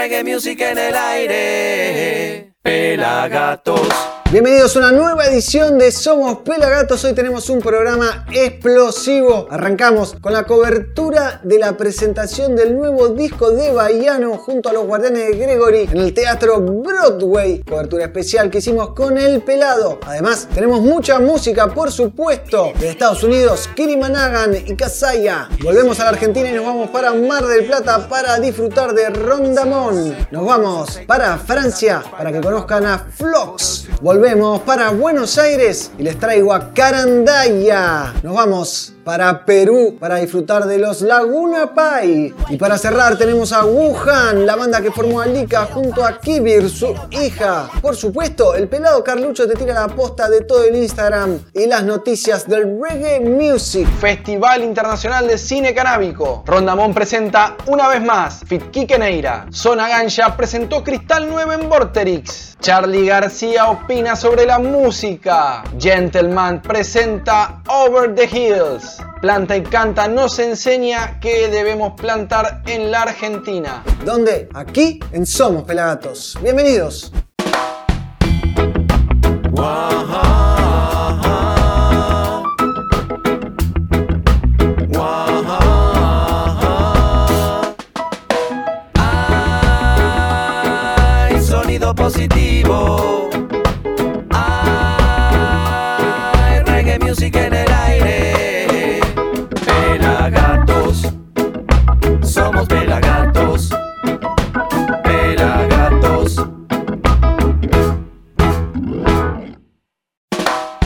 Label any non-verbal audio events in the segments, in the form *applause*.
reggae music en el aire. Pelagatos. Bienvenidos a una nueva edición de Somos Pelagatos. Hoy tenemos un programa explosivo. Arrancamos con la cobertura de la presentación del nuevo disco de Baiano junto a los Guardianes de Gregory en el Teatro Broadway. Cobertura especial que hicimos con El Pelado. Además, tenemos mucha música, por supuesto, de Estados Unidos, Kiri Managan y Kazaya. Volvemos a la Argentina y nos vamos para Mar del Plata para disfrutar de Rondamón. Nos vamos para Francia para que conozcan a Flox. Para Buenos Aires y les traigo a Carandaya. Nos vamos para Perú para disfrutar de los Laguna Pai. Y para cerrar tenemos a Wuhan, la banda que formó a Lika junto a Kibir, su hija. Por supuesto, el pelado Carlucho te tira la posta de todo el Instagram y las noticias del Reggae Music. Festival Internacional de Cine Canábico. Rondamón presenta una vez más Fit Neira. Zona Ganja presentó Cristal 9 en Vorterix. Charlie García opina sobre la música. Gentleman presenta Over the Hills. Planta y Canta nos enseña qué debemos plantar en la Argentina. ¿Dónde? Aquí en Somos Pelagatos. Bienvenidos. Positivo.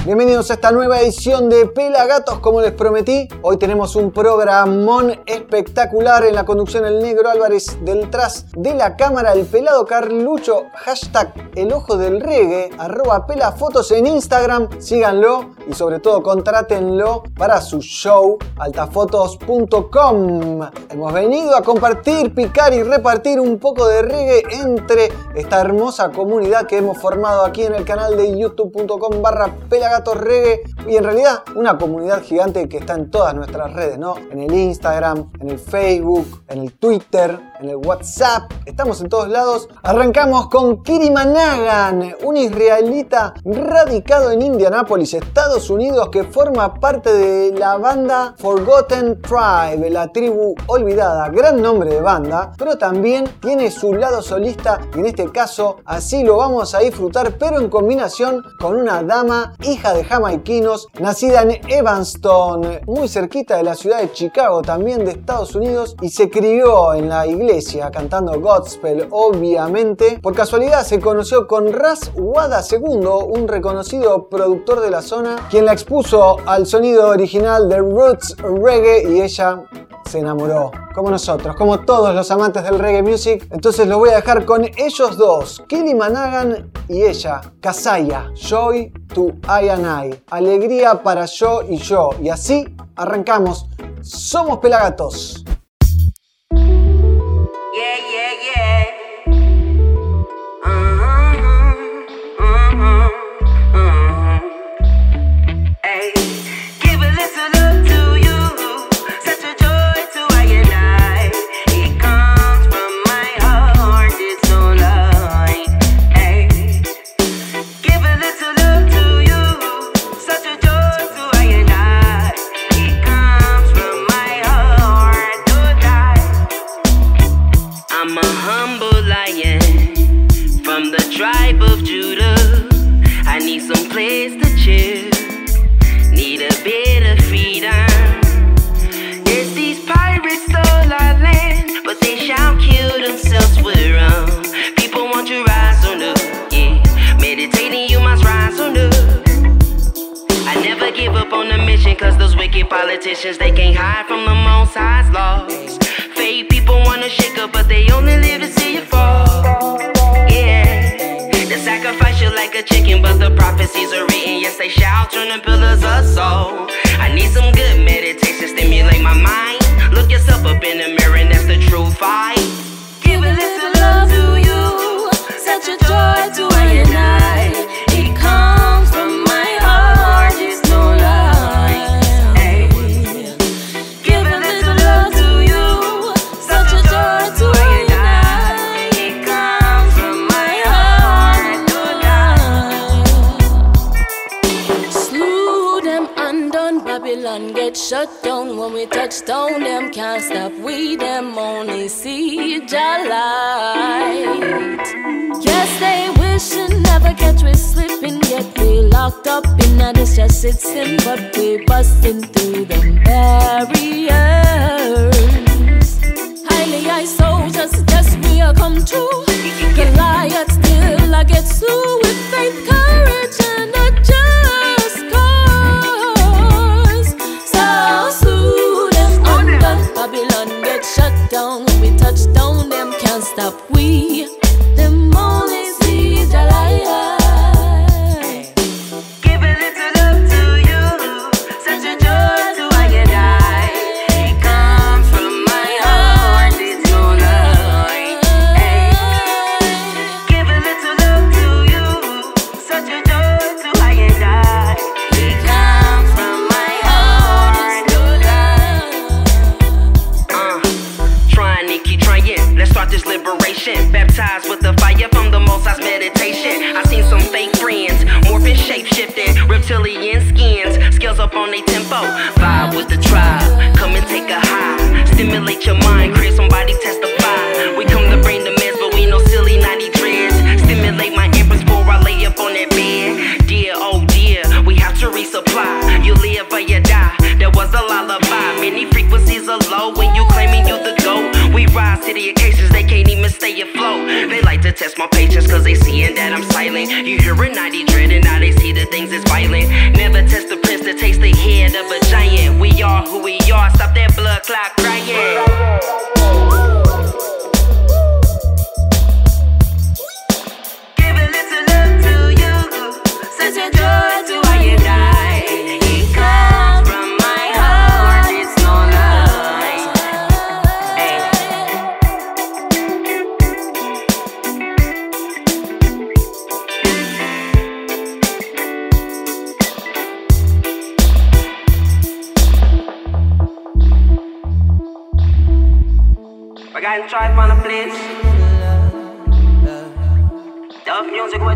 Bienvenidos a esta nueva edición de Pelagatos, como les prometí. Hoy tenemos un programón espectacular en la conducción el negro Álvarez del tras de la cámara, el pelado Carlucho, hashtag el ojo del reggae, arroba pelafotos en Instagram, síganlo y sobre todo contrátenlo para su show altafotos.com. Hemos venido a compartir, picar y repartir un poco de reggae entre esta hermosa comunidad que hemos formado aquí en el canal de youtube.com barra pelagatos reggae y en realidad una comunidad gigante que está en todas nuestras redes, ¿no? En el Instagram, en el Facebook, en el Twitter, en el WhatsApp, estamos en todos lados. Arrancamos con Kiri Managan, un israelita radicado en Indianápolis, Estados Unidos, que forma parte de la banda Forgotten Tribe, la tribu olvidada, gran nombre de banda, pero también tiene su lado solista y en este caso así lo vamos a disfrutar, pero en combinación con una dama, hija de jamaiquinos, nacida en Evanston, muy cerquita de la ciudad de Chicago, también de Estados Unidos, y se crió en la iglesia cantando gospel, obviamente. Por casualidad se conoció con Ras Wada II, un reconocido productor de la zona, quien la expuso al sonido original de Roots Reggae y ella se enamoró, como nosotros, como todos los amantes del reggae music. Entonces lo voy a dejar con ellos dos, Kelly Managan y ella, Kazaya, Joy to I I, alegría para yo y yo. Y así arrancamos. Somos Pelagatos. Stop. Music.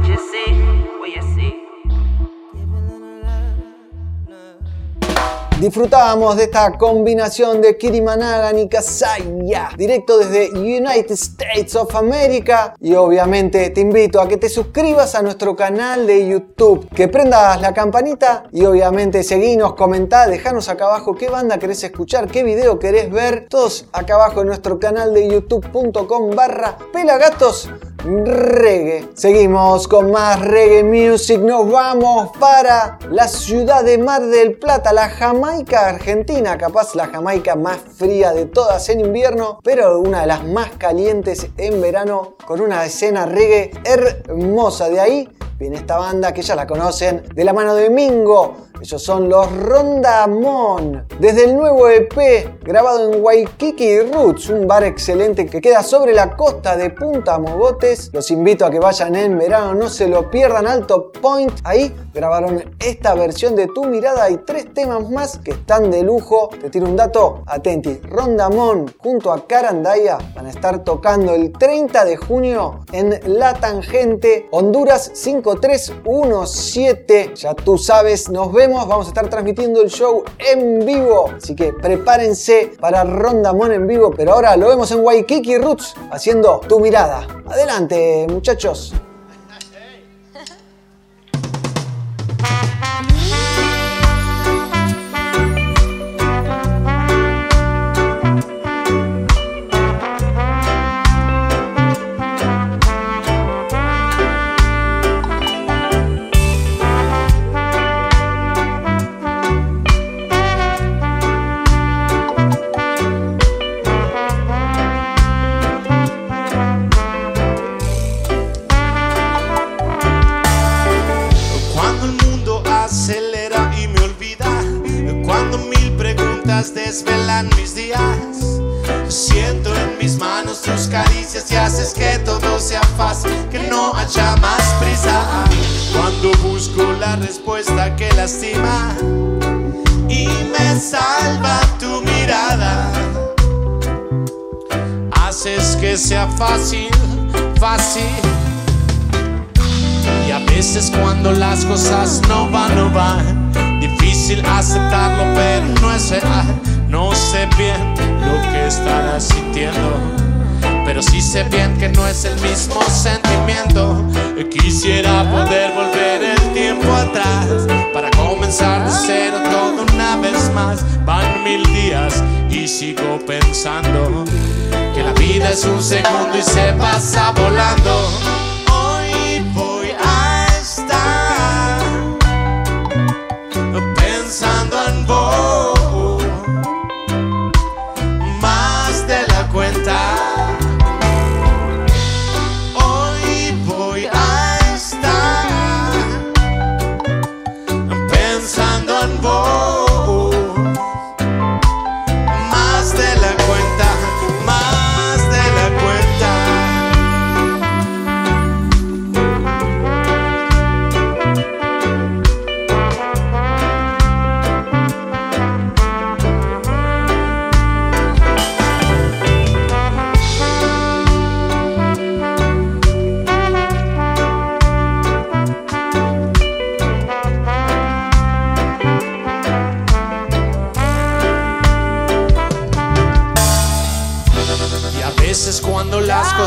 Disfrutábamos de esta combinación de Kirimanagan y Kasaya, directo desde United States of America. Y obviamente te invito a que te suscribas a nuestro canal de YouTube, que prendas la campanita y obviamente seguinos, comentá, dejanos acá abajo qué banda querés escuchar, qué video querés ver. Todos acá abajo en nuestro canal de youtube.com barra pelagatos reggae. Seguimos con más reggae music. Nos vamos para la ciudad de Mar del Plata, la Jamaica Argentina. Capaz la Jamaica más fría de todas en invierno, pero una de las más calientes en verano, con una escena reggae hermosa. De ahí viene esta banda que ya la conocen, de la mano de Mingo. Ellos son los Rondamón. Desde el nuevo EP grabado en Waikiki Roots, un bar excelente que queda sobre la costa de Punta Mogotes. Los invito a que vayan en verano, no se lo pierdan. Alto Point. Ahí grabaron esta versión de Tu Mirada y tres temas más que están de lujo. Te tiro un dato, atenti. Rondamón junto a Carandaya van a estar tocando el 30 de junio en La Tangente, Honduras 5317. Ya tú sabes, nos vemos. Vamos a estar transmitiendo el show en vivo. Así que prepárense para Rondamón en vivo. Pero ahora lo vemos en Waikiki Roots haciendo tu mirada. Adelante, muchachos. Y me salva tu mirada, haces que sea fácil, fácil. Y a veces cuando las cosas no van, no van Difícil aceptarlo, pero no es real. No sé bien lo que estarás sintiendo, pero sí sé bien que no es el mismo sentimiento. Quisiera poder volver el tiempo atrás para comenzar de cero todo una vez más. Van mil días y sigo pensando que la vida es un segundo y se pasa volando.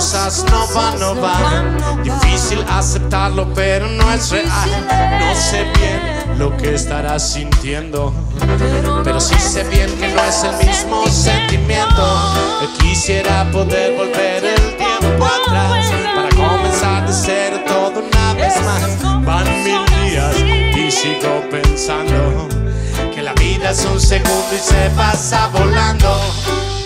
Cosas no van, no van. Difícil aceptarlo, pero no es real. No sé bien lo que estarás sintiendo. Pero sí sé bien que no es el mismo sentimiento. Quisiera poder volver el tiempo atrás para comenzar de cero todo una vez más. Van mil días y sigo pensando que la vida es un segundo y se pasa volando.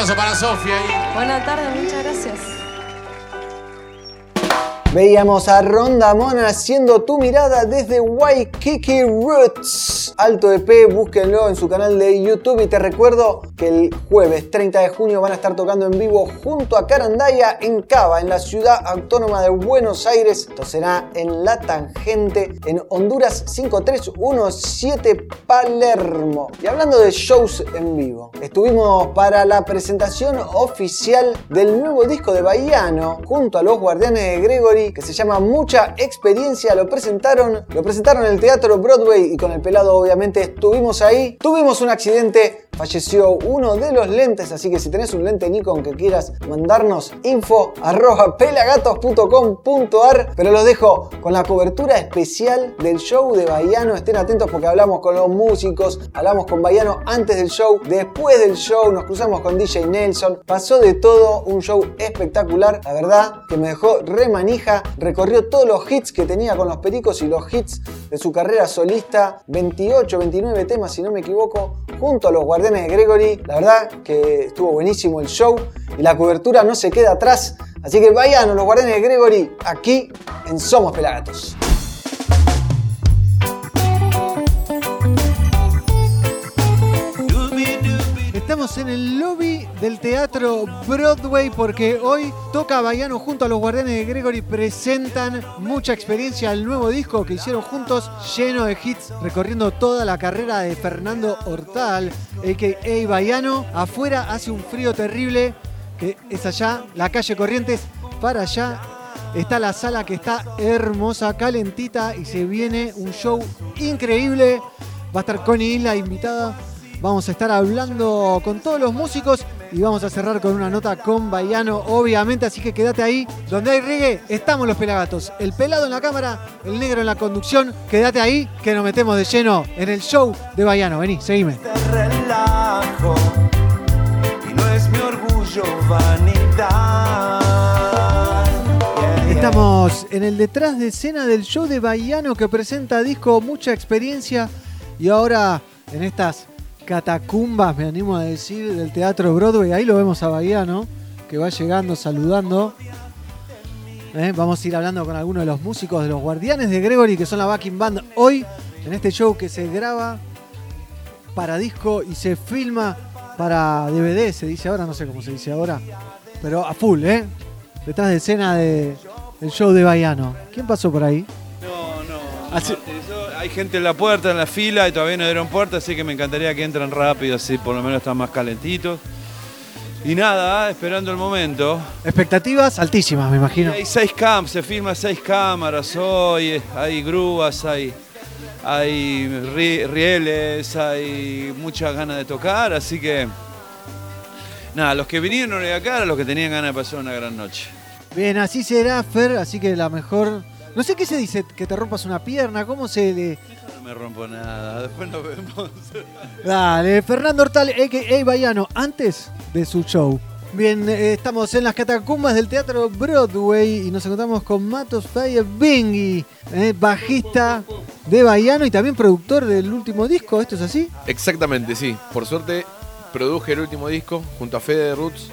Aplauso para Sofía. Buenas tardes, muchas gracias. Veíamos a Ronda Mona haciendo tu mirada desde Waikiki Roots. Alto EP, búsquenlo en su canal de YouTube y te recuerdo que el jueves 30 de junio van a estar tocando en vivo junto a Carandaya en Cava, en la ciudad autónoma de Buenos Aires. Esto será en La Tangente, en Honduras 5317 Palermo. Y hablando de shows en vivo, estuvimos para la presentación oficial del nuevo disco de Bahiano junto a los Guardianes de Gregory que se llama Mucha Experiencia. Lo presentaron, lo presentaron en el Teatro Broadway y con el pelado obviamente estuvimos ahí. Tuvimos un accidente, falleció uno de los lentes, así que si tenés un lente Nikon que quieras mandarnos info arroba pelagatos.com.ar, pero los dejo con la cobertura especial del show de Bahiano. Estén atentos porque hablamos con los músicos, hablamos con Bahiano antes del show, después del show, nos cruzamos con DJ Nelson. Pasó de todo, un show espectacular, la verdad que me dejó remanija. Recorrió todos los hits que tenía con los pericos y los hits de su carrera solista, 28, 29 temas si no me equivoco, junto a los Guardianes de Gregory. La verdad que estuvo buenísimo el show y la cobertura no se queda atrás. Así que vayan los Guardianes de Gregory aquí en Somos Pelagatos. Estamos en el lobby del teatro Broadway porque hoy toca Baiano junto a los Guardianes de Gregory. Presentan mucha experiencia al nuevo disco que hicieron juntos, lleno de hits, recorriendo toda la carrera de Fernando Hortal, a.k.a. Baiano. Afuera hace un frío terrible, que es allá, la calle Corrientes, para allá. Está la sala que está hermosa, calentita y se viene un show increíble. Va a estar Connie Isla invitada. Vamos a estar hablando con todos los músicos y vamos a cerrar con una nota con Baiano, obviamente. Así que quédate ahí. Donde hay reggae, estamos los pelagatos. El pelado en la cámara, el negro en la conducción. Quédate ahí, que nos metemos de lleno en el show de Baiano. Vení, seguime. Te relajo y no es mi orgullo vanidad. Yeah, yeah. Estamos en el detrás de escena del show de Baiano que presenta disco Mucha Experiencia y ahora en estas catacumbas, me animo a decir, del Teatro Broadway. Ahí lo vemos a Baiano que va llegando, saludando. Eh, Vamos a ir hablando con algunos de los músicos de los Guardianes de Gregory que son la backing band hoy en este show que se graba para disco y se filma para DVD, se dice ahora, no sé cómo se dice ahora, pero a full, ¿eh? Detrás de escena de, del show de Baiano. ¿Quién pasó por ahí? No, no. Así- yo- hay gente en la puerta, en la fila y todavía no dieron puerta, así que me encantaría que entren rápido, así por lo menos están más calentitos. Y nada, esperando el momento. Expectativas altísimas, me imagino. Hay seis camps, se filma seis cámaras hoy, hay grúas, hay, hay ri- rieles, hay muchas ganas de tocar, así que nada, los que vinieron de acá eran los que tenían ganas de pasar una gran noche. Bien, así será, Fer, así que la mejor... No sé qué se dice, que te rompas una pierna, ¿cómo se le...? No me rompo nada, después nos vemos. *laughs* Dale, Fernando Hortal, a.k.a. Baiano, antes de su show. Bien, eh, estamos en las catacumbas del Teatro Broadway y nos encontramos con Matos Fire Bingui, eh, bajista de Baiano y también productor del último disco, ¿esto es así? Exactamente, sí. Por suerte produje el último disco junto a Fede de Roots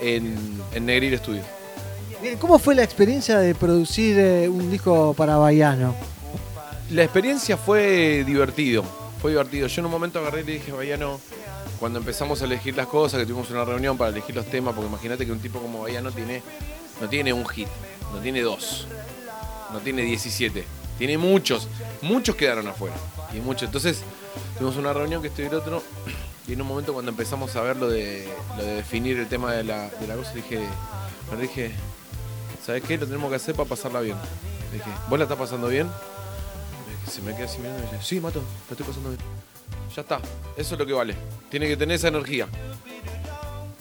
en, en Negril Studio. Bien, ¿cómo fue la experiencia de producir eh, un disco para Baiano? La experiencia fue divertido, fue divertido. Yo en un momento agarré y le dije, Bayano, cuando empezamos a elegir las cosas, que tuvimos una reunión para elegir los temas, porque imagínate que un tipo como Bayano tiene, no tiene un hit, no tiene dos, no tiene 17, tiene muchos, muchos quedaron afuera. Y muchos. Entonces, tuvimos una reunión que estoy el otro, y en un momento cuando empezamos a ver lo de, de definir el tema de la, de la cosa, dije, le dije, ¿sabes qué? Lo tenemos que hacer para pasarla bien. Le dije, ¿vos la estás pasando bien? Se me queda así mirando y me dice, sí, Mato, lo estoy pasando bien. Ya está, eso es lo que vale. Tiene que tener esa energía.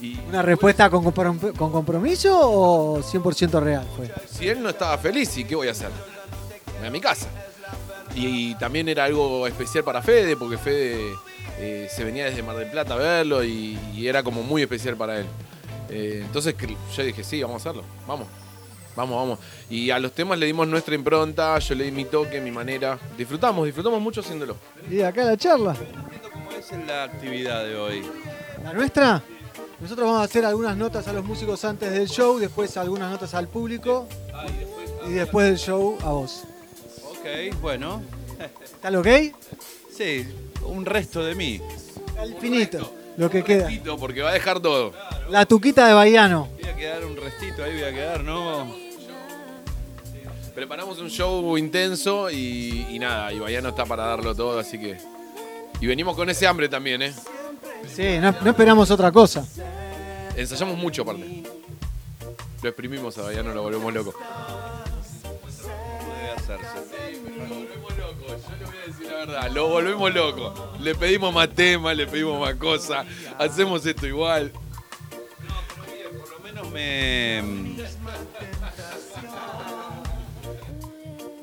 Y ¿Una respuesta con, comprom- con compromiso o 100% real fue? si él no estaba feliz, ¿y qué voy a hacer? Voy a mi casa. Y, también era algo especial para Fede, porque Fede eh, se venía desde Mar del Plata a verlo y, y era como muy especial para él. Eh, entonces yo dije, sí, vamos a hacerlo, vamos. Vamos, vamos. Y a los temas le dimos nuestra impronta, yo le di mi toque, mi manera. Disfrutamos, disfrutamos mucho haciéndolo. Y acá la charla. ¿Cómo es la actividad de hoy? ¿La nuestra? Nosotros vamos a hacer algunas notas a los músicos antes del show, después algunas notas al público y después del show a vos. Ok, bueno. ¿Está ok? Sí, un resto de mí. Al finito, lo que queda. Tito, Porque va a dejar todo. La tuquita de Baiano. Voy a quedar un restito ahí, voy a quedar, ¿no? Preparamos un show intenso y, y nada, y Baiano está para darlo todo, así que. Y venimos con ese hambre también, ¿eh? Sí, no, no esperamos otra cosa. Ensayamos mucho aparte. Lo exprimimos a Baiano, lo volvemos loco. Debe hacerse. Lo volvemos loco, yo le voy a decir la verdad, lo volvemos loco. Le pedimos más temas, le pedimos más cosas, hacemos esto igual. Por lo menos me.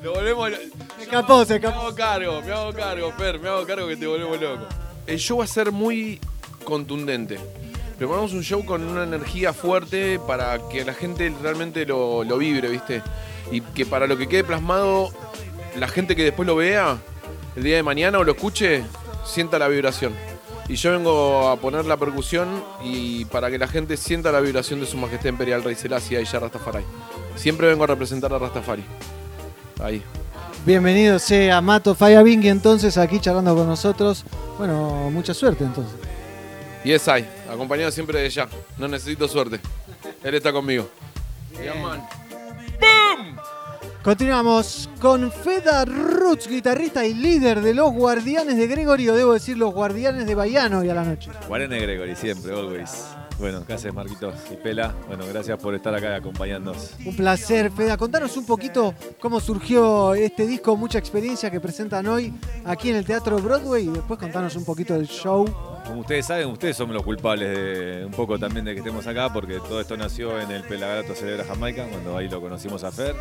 Lo volvemos loco. Se escapó, se Me escapó. hago cargo, me hago cargo, Fer, me hago cargo que te volvemos loco. El show va a ser muy contundente. Preparamos un show con una energía fuerte para que la gente realmente lo, lo vibre, ¿viste? Y que para lo que quede plasmado, la gente que después lo vea el día de mañana o lo escuche, sienta la vibración. Y yo vengo a poner la percusión y para que la gente sienta la vibración de su majestad imperial Rey Selassie y ya Rastafari. Siempre vengo a representar a Rastafari. Ahí. Bienvenido sea Mato Fire Bingy entonces aquí charlando con nosotros. Bueno, mucha suerte entonces. Y es ahí, acompañado siempre de ella. No necesito suerte. Él está conmigo. Continuamos con Feda Roots, guitarrista y líder de los Guardianes de Gregorio, debo decir los Guardianes de Bayano y a la noche. Guarene Gregory, siempre, always. Bueno, ¿qué haces, Marquitos y Pela? Bueno, gracias por estar acá acompañándonos. Un placer, Feda. Contanos un poquito cómo surgió este disco, mucha experiencia que presentan hoy aquí en el Teatro Broadway y después contanos un poquito del show. Como ustedes saben, ustedes son los culpables de un poco también de que estemos acá, porque todo esto nació en el Pelagato Celebra Jamaica, cuando ahí lo conocimos a Fer.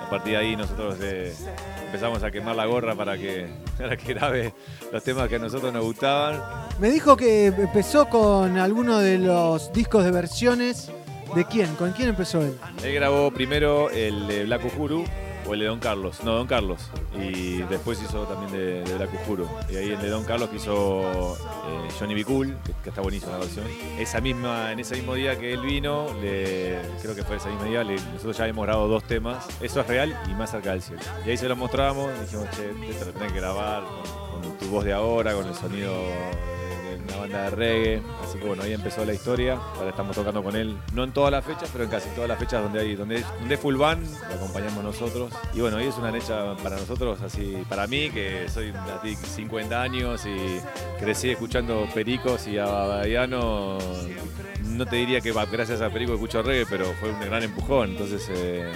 A partir de ahí nosotros eh, empezamos a quemar la gorra para que, *laughs* para que grabe los temas que a nosotros nos gustaban. Me dijo que empezó con alguno de los discos de versiones. ¿De quién? ¿Con quién empezó él? Él grabó primero el de Black Uhuru o el de Don Carlos. No, Don Carlos. Y después hizo también de, de Black Uhuru. Y ahí el de Don Carlos que hizo eh, Johnny B. Cool, que, está buenísima la versión. Esa misma, en ese mismo día que él vino, creo que fue ese mismo día, nosotros ya habíamos grabado dos temas. Eso es real y más cerca del cielo. Y ahí se lo mostramos y dijimos, che, esto lo tenés que grabar con, tu voz de ahora, con el sonido una banda de reggae. Así que bueno, ahí empezó la historia. Ahora estamos tocando con él, no en todas las fechas, pero en casi todas las fechas donde hay, donde, donde full band, lo acompañamos nosotros. Y bueno, ahí es una fecha para nosotros, así, para mí, que soy de 50 años y crecí escuchando Pericos y a Baiano. No te diría que gracias a Perico escucho reggae, pero fue un gran empujón. Entonces, eh,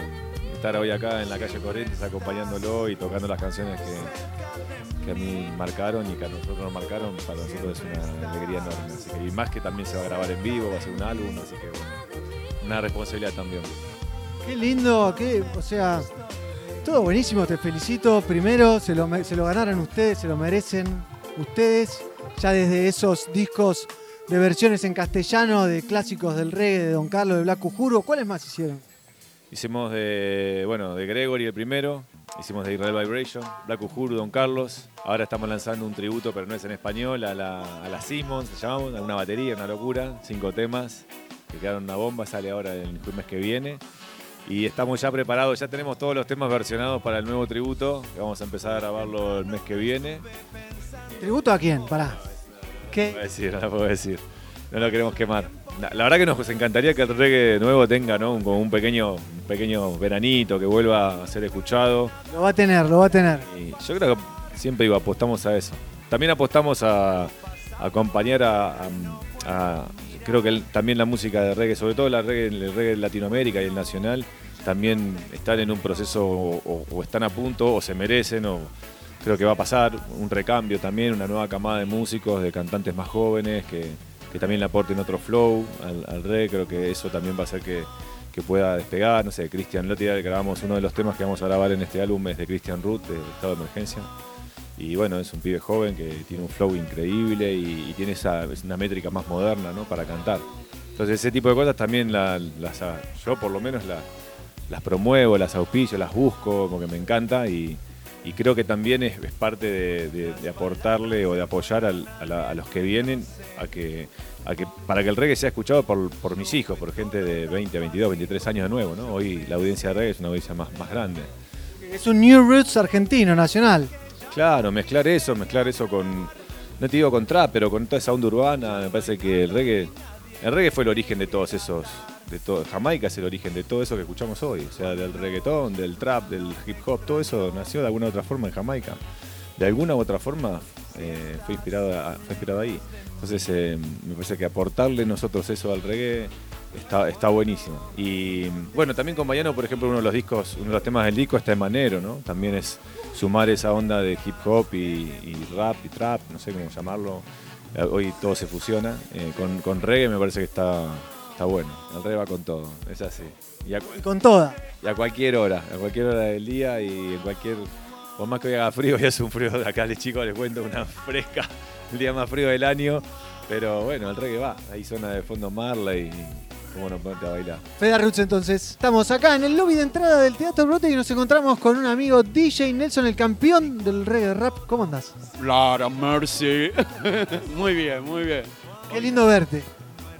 estar hoy acá en la calle Corrientes acompañándolo y tocando las canciones que, que a mí marcaron y que a nosotros nos marcaron, para nosotros es una alegría enorme. Y más que también se va a grabar en vivo, va a ser un álbum, así que bueno, una responsabilidad también. Qué lindo, qué, o sea, todo buenísimo, te felicito. Primero, se lo, se lo ganaron ustedes, se lo merecen ustedes. Ya desde esos discos de versiones en castellano de clásicos del reggae de Don Carlos de Black Juro, ¿cuáles más hicieron? Hicimos de, bueno, de Gregory el primero, hicimos de Israel Vibration, Black Uhuru, Don Carlos. Ahora estamos lanzando un tributo, pero no es en español, a la, a la Simmons, se llamamos, a una batería, una locura, cinco temas, que quedaron una bomba, sale ahora el mes que viene. Y estamos ya preparados, ya tenemos todos los temas versionados para el nuevo tributo, que vamos a empezar a grabarlo el mes que viene. ¿Tributo a quién? Pará. No ¿Qué? puedo decir, no lo puedo decir. No lo queremos quemar. La, verdad que nos encantaría que el reggae nuevo tenga, ¿no? Un- Como un pequeño, un pequeño veranito, que vuelva a ser escuchado. Lo va a tener, lo va a tener. Y yo creo que siempre digo, apostamos a eso. También apostamos a, a acompañar a, a- a- creo que el- también la música de reggae, sobre todo la reggae, el reggae de Latinoamérica y el nacional, también están en un proceso o, o- o están a punto o se merecen o creo que va a pasar un recambio también, una nueva camada de músicos, de cantantes más jóvenes que, que también le aporten otro flow al, al creo que eso también va a hacer que, que pueda despegar, no sé, Cristian Lotti, grabamos uno de los temas que vamos a grabar en este álbum es de Christian Ruth, de Estado de Emergencia. Y bueno, es un pibe joven que tiene un flow increíble y, tiene esa, es una métrica más moderna ¿no? para cantar. Entonces ese tipo de cosas también la- las, yo por lo menos la- las promuevo, las auspicio, las busco, porque me encanta y, y creo que también es, es parte de, de- de aportarle o de apoyar al- a, la- a los que vienen a que, a que, para que el reggae sea escuchado por, por mis hijos, por gente de 20, 22, 23 años de nuevo. ¿no? Hoy la audiencia de reggae es una audiencia más, más grande. Es un New Roots argentino, nacional. Claro, mezclar eso, mezclar eso con, no te digo con trap, pero con toda esa onda urbana, me parece que el reggae, el reggae fue el origen de todos esos, de todo, Jamaica es el origen de todo eso que escuchamos hoy, o sea, del reggaetón, del trap, del hip hop, todo eso nació de alguna u otra forma en Jamaica. De alguna u otra forma eh, fue, inspirado a- fue inspirado ahí. Entonces eh, me parece que aportarle nosotros eso al reggae está, está buenísimo. Y bueno, también con Bayano, por ejemplo, uno de los discos, uno de los temas del disco está en Manero, ¿no? También es sumar esa onda de hip hop y, y rap y trap, no sé cómo llamarlo. Eh, Hoy todo se fusiona. Eh, con, con reggae me parece que está, está bueno. El reggae va con todo, es así. Y a, con toda. y a cualquier hora, a cualquier hora del día y en cualquier. Por más que hoy haga frío, *laughs* hoy hace un frío de acá les chicos, les cuento una *laughs* fresca, el día más frío del año. Pero bueno, el reggae va. Ahí suena de fondo Marley y cómo no ponerte a bailar. Feda Roots entonces. Estamos acá en el lobby de entrada del Teatro Brote y nos encontramos con un amigo DJ Nelson, el campeón del reggae rap. ¿Cómo andás? Lara Mercy. *laughs* muy bien, muy bien. Qué lindo verte.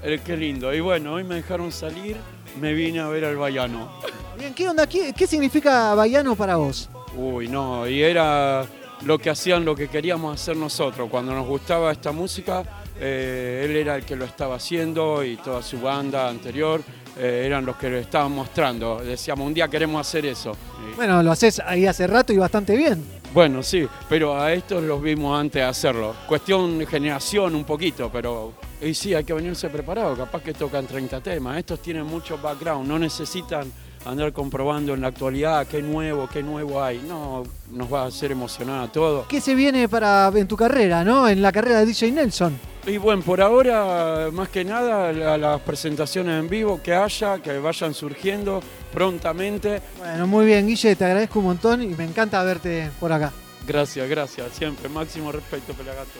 Eh, qué lindo. Y bueno, hoy me dejaron salir, me vine a ver al Bayano. Bien, ¿qué onda? ¿Qué, qué significa Bayano para vos? Uy, no, y era lo que hacían, lo que queríamos hacer nosotros. Cuando nos gustaba esta música, eh, él era el que lo estaba haciendo y toda su banda anterior eh, eran los que lo estaban mostrando. Decíamos, un día queremos hacer eso. Bueno, lo haces ahí hace rato y bastante bien. bueno, sí, pero a estos los vimos antes de hacerlo. Cuestión de generación un poquito, pero y sí, hay que venirse preparado. Capaz que tocan 30 temas. Estos tienen mucho background, no necesitan andar comprobando en la actualidad qué nuevo, qué nuevo hay. No, nos va a hacer emocionar a todos. ¿Qué se viene para en tu carrera, no? En la carrera de DJ Nelson. Y bueno, por ahora, más que nada, la- las presentaciones en vivo que haya, que vayan surgiendo prontamente. Bueno, muy bien, Guille, te agradezco un montón y me encanta verte por acá. Gracias, gracias. Siempre, máximo respeto, Pelagato.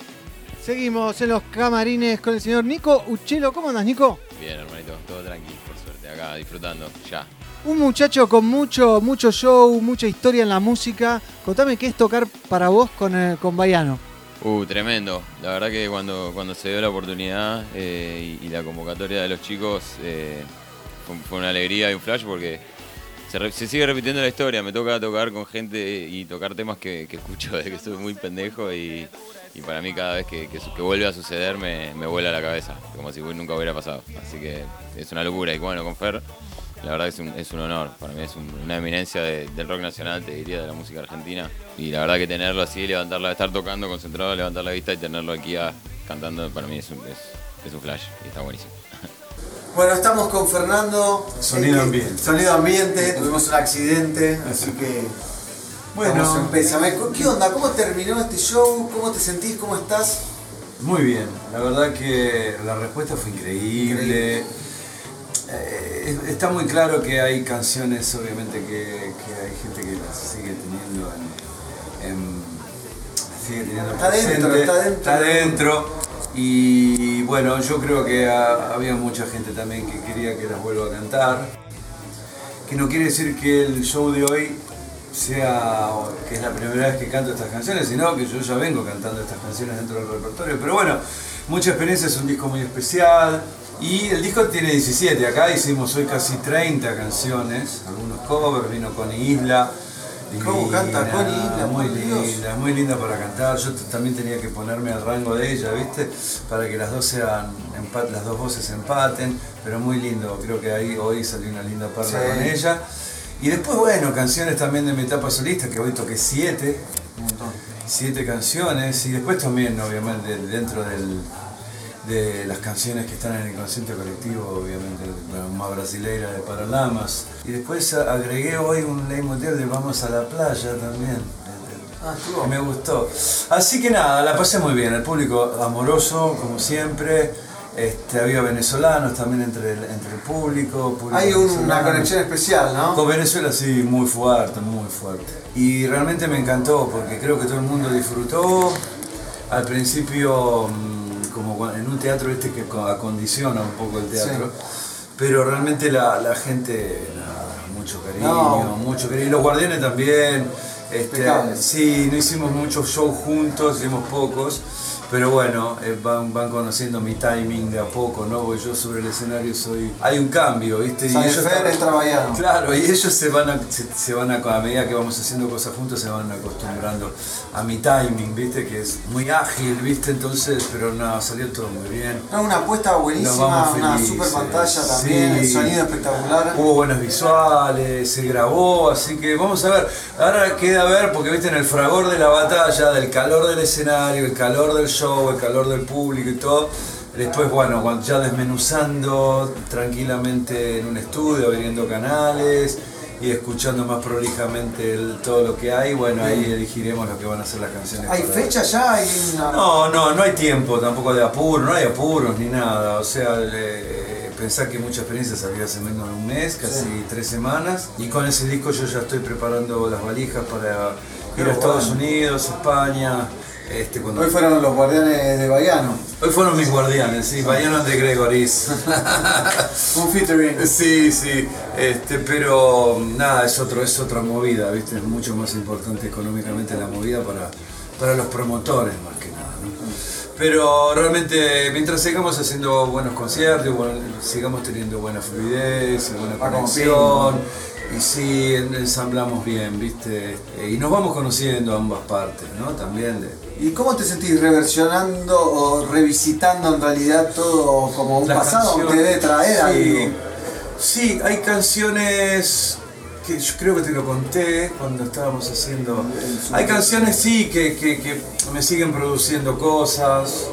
Seguimos en los camarines con el señor Nico Uchelo. ¿Cómo andas, Nico? Bien, hermanito, todo tranquilo, por suerte, acá disfrutando, ya. Un muchacho con mucho, mucho show, mucha historia en la música. Contame qué es tocar para vos con, eh, con Baiano. Uh, tremendo. La verdad que cuando, cuando se dio la oportunidad eh, y, la convocatoria de los chicos eh, fue, una alegría y un flash porque se, sigue repitiendo la historia. Me toca tocar con gente y tocar temas que, escucho *laughs* desde que soy muy pendejo y, para mí cada vez que, que que vuelve a suceder me, me vuela la cabeza, como si nunca hubiera pasado. Así que es una locura. Y bueno, con Fer, la verdad que es un, es un honor. Para mí es un- una eminencia de- del rock nacional, te diría, de la música argentina. Y la verdad que tenerlo así, levantarla, estar tocando concentrado, levantar la vista y tenerlo aquí ah, cantando, para mí es un, es, es un flash y está buenísimo. *laughs* Bueno, estamos con Fernando. Sonido Eh, ambiente. Sonido ambiente, tuvimos un accidente, así que. Bueno. Bueno, empezame. ¿Qué onda? ¿Cómo terminó este show? ¿Cómo te sentís? ¿Cómo estás? Muy bien, la verdad que la respuesta fue increíble. Eh, está muy claro que hay canciones, obviamente, que, que hay gente que las sigue teniendo en. en- las sigue teniendo Está dentro, está dentro. está dentro. Y bueno, yo creo que ha- había mucha gente también que quería que las vuelva a cantar. Que no quiere decir que el show de hoy sea que es la primera vez que canto estas canciones, sino que yo ya vengo cantando estas canciones dentro del repertorio. Pero bueno, mucha experiencia, es un disco muy especial. Y el disco tiene 17, acá hicimos hoy casi 30 canciones, algunos covers, vino con Isla. ¿Cómo canta Connie Isla, Muy linda, muy linda para cantar. Yo también tenía que ponerme al rango de ella, ¿viste? Para que las dos sean empa- las dos voces empaten, pero muy lindo. Creo que ahí hoy salió una linda perla Sí. con ella. Y después, bueno, canciones también de mi etapa solista, que hoy toqué siete. Siete canciones. Y después también, obviamente, dentro del, de las canciones que están en el inconsciente colectivo, obviamente, bueno, más brasileira de Paralamas. Y después agregué hoy un leitmotiv de Vamos a la playa también. Ah, me gustó. Así que nada, la pasé muy bien. El público amoroso, como siempre. Este, había venezolanos también entre el, entre el público. público Hay una conexión especial, ¿no? Con Venezuela sí, muy fuerte, muy fuerte. Y realmente me encantó porque creo que todo el mundo disfrutó. Al principio, mm, como en un teatro este que co- acondiciona un poco el teatro, pero realmente la, la gente, mucho cariño, No. mucho cariño. Y los guardianes también. Este, sí, no hicimos muchos shows juntos, hicimos pocos. Pero bueno, eh, van, van conociendo mi timing de a poco, ¿no? Porque yo sobre el escenario soy... Hay un cambio, ¿viste? Ellos Fer, también- entra Baiano. Claro, y ellos se van, a, se, se van a, a medida que vamos haciendo cosas juntos, se van acostumbrando a mi timing, ¿viste? Que es muy ágil, ¿viste? Entonces, pero no, salió todo muy bien. No, una apuesta buenísima, una super pantalla también, el Sí. sonido espectacular. Hubo buenos visuales, se grabó, así que vamos a ver. Ahora queda ver, porque viste en el fragor de la batalla, del calor del escenario, el calor del show, el calor del público y todo. Después, bueno, cuando ya desmenuzando tranquilamente en un estudio, abriendo canales y escuchando más prolijamente el- todo lo que hay, bueno, ahí elegiremos lo que van a ser las canciones. ¿Hay fecha ya? ¿Hay una... no, no, no hay tiempo tampoco de apuro, no hay apuros ni nada. O sea, le- pensar que mucha experiencia salió hace menos de un mes, casi Sí. tres semanas. Y con ese disco yo ya estoy preparando las valijas para ir a Estados. Unidos, España. Este, cuando... Hoy fueron los guardianes de Baiano. Hoy fueron mis guardianes, sí, Baiano de Gregoris. *laughs* Un featuring. Sí, sí, este, pero nada, es, otro, es otra movida, ¿viste? Es mucho más importante económicamente la movida para, para los promotores, más que nada, ¿no? Pero realmente, mientras sigamos haciendo buenos conciertos, bueno, sigamos teniendo buena fluidez, buena conexión, y sí, ensamblamos bien, ¿viste? Y nos vamos conociendo ambas partes, ¿no? También de, ¿Y cómo te sentís reversionando o revisitando en realidad todo como un pasado? canciones, ¿Te debe traer sí. algo? Sí, hay canciones que yo creo que te lo conté cuando estábamos haciendo. Hay canciones, sí, que, que- que me siguen produciendo cosas,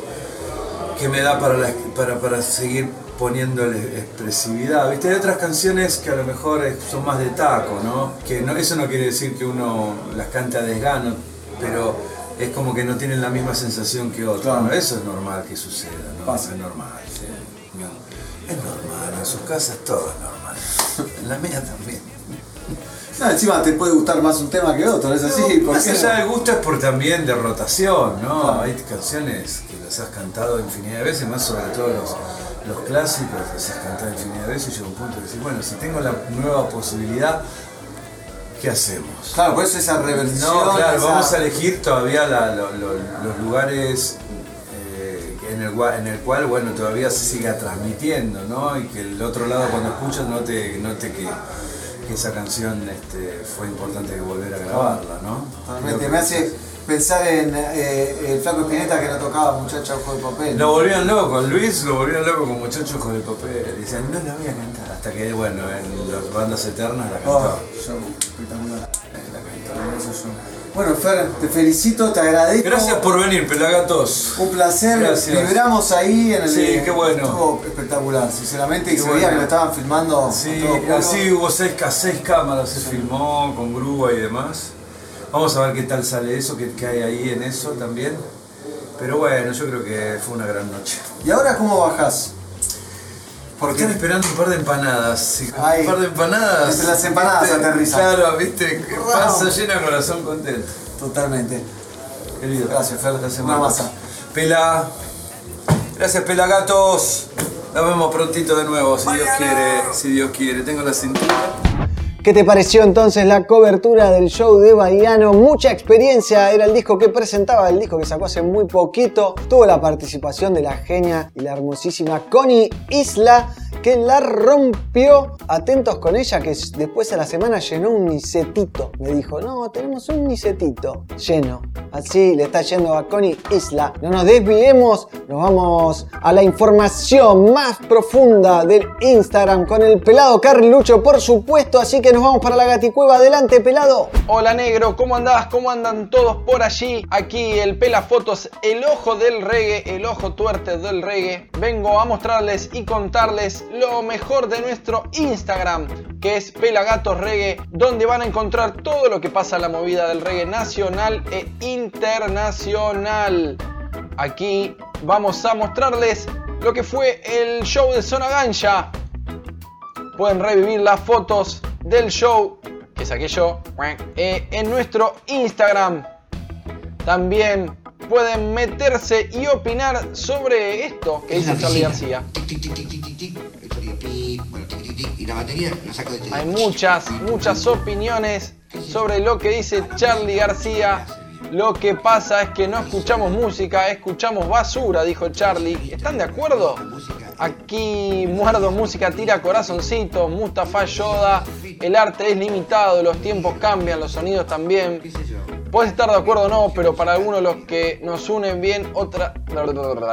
que me da para, la- para, para seguir poniéndole expresividad. ¿Viste? Hay otras canciones que a lo mejor son más de taco, ¿no? Que no, eso no quiere decir que uno las cante a desgano, pero es como que no tienen la misma sensación que otras. ¿no? Eso es normal que suceda, ¿no? Es normal, sí. No, Es normal, en sus casas todo es normal. *laughs* En la mía también. *laughs* No, encima te puede gustar más un tema que otro, es así. No, ¿por más qué allá no? del gusto es por también de rotación, ¿no? Claro. Hay canciones que las has cantado infinidad de veces, más sobre todo los, los clásicos, las has cantado infinidad de veces y llega un punto de decir, bueno, si tengo la nueva posibilidad, ¿qué hacemos? Claro, por eso esa reversión. No, claro, esa- vamos a elegir todavía la- lo- lo- los lugares eh, en, el, gua- en el cual, bueno, todavía se siga transmitiendo, ¿no? Y que el otro lado cuando escuchas note, note que, que esa canción este, fue importante volver a grabarla, ¿no? Totalmente, me hace pensar en eh, el flaco Espineta que no tocaba muchacha ojo de papel. Lo volvían loco, Luis lo volvían loco con muchachos con el papel. Decían, no la voy a cantar. Hasta que, bueno, en las bandas eternas la cantó. Oh, espectacular. Bueno, Fer, te felicito, te agradezco. Gracias por venir, pelagatos. Un placer. Gracias. Vibramos ahí en el. Sí, qué bueno. Estuvo espectacular, sinceramente. Y se veía que lo estaban filmando. Sí, así hubo seis, seis cámaras, se filmó con grúa y demás. Vamos a ver qué tal sale eso, qué, qué hay ahí en eso también. Pero bueno, yo creo que fue una gran noche. ¿Y ahora cómo bajás? Porque están esperando un par de empanadas. Ay, un par de empanadas. entre las empanadas ¿viste? aterrizan. Claro, viste, Wow. panza llena, corazón contento. Totalmente. Querido. Gracias, Fer. Gracias, Una masa. Pela. Gracias, pelagatos. Nos vemos prontito de nuevo, si Dios quiere. Si Dios quiere. Tengo la cintura. ¿Qué te pareció entonces la cobertura del show de Bahiano? Mucha experiencia, era el disco que presentaba, el disco que sacó hace muy poquito. Tuvo la participación de la genia y la hermosísima Connie Isla, que la rompió. Atentos con ella, que después a la semana llenó un nisetito. Me dijo, no, tenemos un nisetito lleno. Así le está yendo a Connie Isla. No nos desviemos, nos vamos a la información más profunda del Instagram con el pelado Carlucho, por supuesto. Así que nos vamos para la gaticueva. Adelante, pelado. Hola negro, ¿cómo andás? ¿Cómo andan todos por allí? Aquí el Pela Fotos, el ojo del reggae, el ojo tuerte del reggae. Vengo a mostrarles y contarles lo mejor de nuestro Instagram, que es Pelagatos Reggae, donde van a encontrar todo lo que pasa en la movida del reggae nacional e internacional. Aquí vamos a mostrarles lo que fue el show de Zona Gancha, pueden revivir las fotos del show que saqué yo eh, en nuestro Instagram. También pueden meterse y opinar sobre esto que dice Charlie García. Este Hay muchas, muchas opiniones sobre lo que dice Charlie García. Lo que pasa es que no escuchamos música, escuchamos basura, dijo Charlie. ¿Están de acuerdo? Aquí Muerdo Música tira corazoncitos, Mustafa Yoda. El arte es limitado, los tiempos cambian, los sonidos también. Puedes estar de acuerdo o no, pero para algunos los que nos unen bien, otra.